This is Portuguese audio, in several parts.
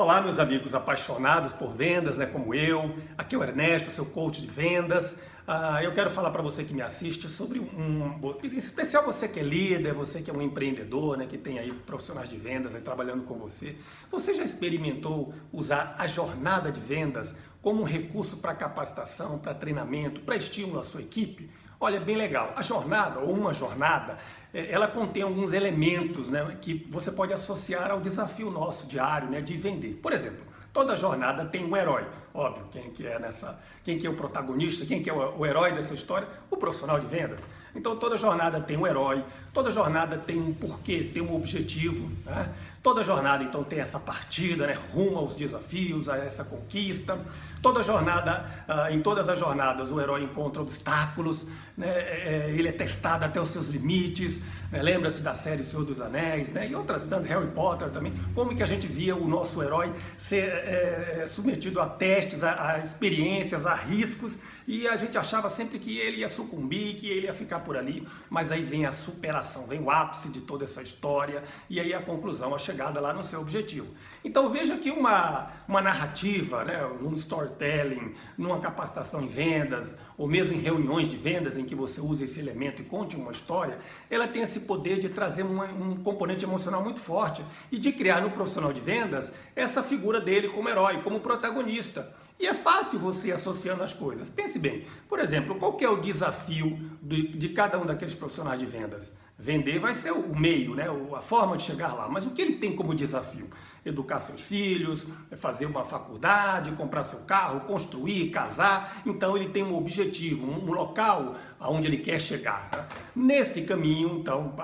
Olá, meus amigos apaixonados por vendas, né, como eu. Aqui é o Ernesto, seu coach de vendas. Ah, eu quero falar para você que me assiste sobre um, em especial você que é líder, você que é um empreendedor, né, que tem aí profissionais de vendas aí trabalhando com você. Você já experimentou usar a jornada de vendas como um recurso para capacitação, para treinamento, para estímulo à sua equipe? Olha, bem legal. A jornada, ou uma jornada, é, ela contém alguns elementos né, que você pode associar ao desafio nosso diário né, de vender. Por exemplo, toda jornada tem um herói. Óbvio, quem que é nessa, quem que é o protagonista, quem que é o, o herói dessa história? O profissional de vendas. Então toda jornada tem um herói, toda jornada tem um porquê, tem um objetivo. Né? Toda jornada então tem essa partida, né, rumo aos desafios, a essa conquista. Toda jornada, uh, em todas as jornadas, o herói encontra obstáculos, né, é, é, ele é testado até os seus limites. Né, Lembra-se da série Senhor dos Anéis né, e outras, tanto Harry Potter também. Como que a gente via o nosso herói ser é, é submetido a testes, a, a experiências, a riscos e a gente achava sempre que ele ia sucumbir, que ele ia ficar por ali, mas aí vem a superação, vem o ápice de toda essa história e aí a conclusão, a chegada lá no seu objetivo. Então veja que uma, uma narrativa, né, num storytelling, numa capacitação em vendas, ou mesmo em reuniões de vendas em que você usa esse elemento e conte uma história, ela tem esse poder de trazer uma, um componente emocional muito forte e de criar no profissional de vendas essa figura dele como herói, como protagonista. E é fácil você associando as coisas. Pense bem, por exemplo, qual é o desafio de, de cada um daqueles profissionais de vendas? Vender vai ser o meio, né? a forma de chegar lá. Mas o que ele tem como desafio? Educar seus filhos, fazer uma faculdade, comprar seu carro, construir, casar. Então ele tem um objetivo, um local aonde ele quer chegar. Né? Neste caminho, então,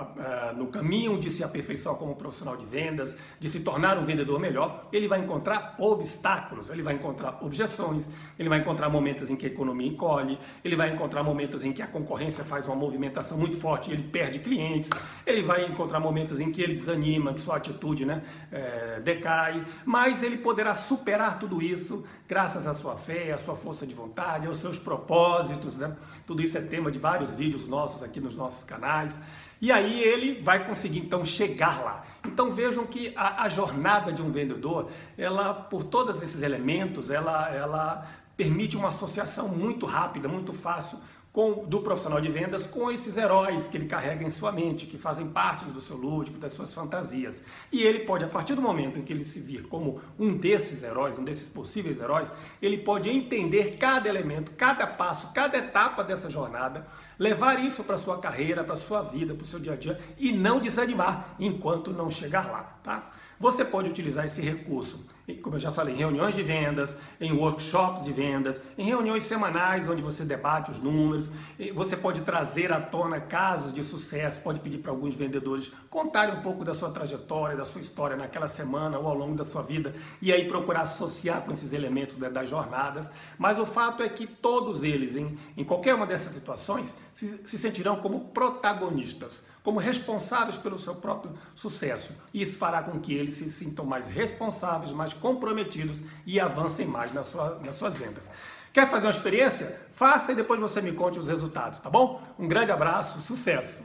no caminho de se aperfeiçoar como profissional de vendas, de se tornar um vendedor melhor, ele vai encontrar obstáculos, ele vai encontrar objeções, ele vai encontrar momentos em que a economia encolhe, ele vai encontrar momentos em que a concorrência faz uma movimentação muito forte e ele perde clientes, ele vai encontrar momentos em que ele desanima, que sua atitude né, é, decai, mas ele poderá superar tudo isso graças à sua fé, à sua força de vontade, aos seus propósitos. Né? Tudo isso é tema de vários vídeos nossos aqui nos nossos canais. E aí ele vai conseguir então chegar lá. Então vejam que a, a jornada de um vendedor, ela por todos esses elementos, ela, ela permite uma associação muito rápida, muito fácil com, do profissional de vendas com esses heróis que ele carrega em sua mente, que fazem parte do seu lúdico, das suas fantasias. E ele pode, a partir do momento em que ele se vir como um desses heróis, um desses possíveis heróis, ele pode entender cada elemento, cada passo, cada etapa dessa jornada, levar isso para sua carreira, para sua vida, para o seu dia a dia e não desanimar enquanto não chegar lá, tá? Você pode utilizar esse recurso, como eu já falei, em reuniões de vendas, em workshops de vendas, em reuniões semanais onde você debate os números. Você pode trazer à tona casos de sucesso, pode pedir para alguns vendedores contarem um pouco da sua trajetória, da sua história naquela semana ou ao longo da sua vida e aí procurar associar com esses elementos das jornadas. Mas o fato é que todos eles, em, em qualquer uma dessas situações, se, se sentirão como protagonistas como responsáveis pelo seu próprio sucesso. Isso fará com que eles se sintam mais responsáveis, mais comprometidos e avancem mais nas, sua, nas suas vendas. Quer fazer uma experiência? Faça e depois você me conte os resultados, tá bom? Um grande abraço, sucesso!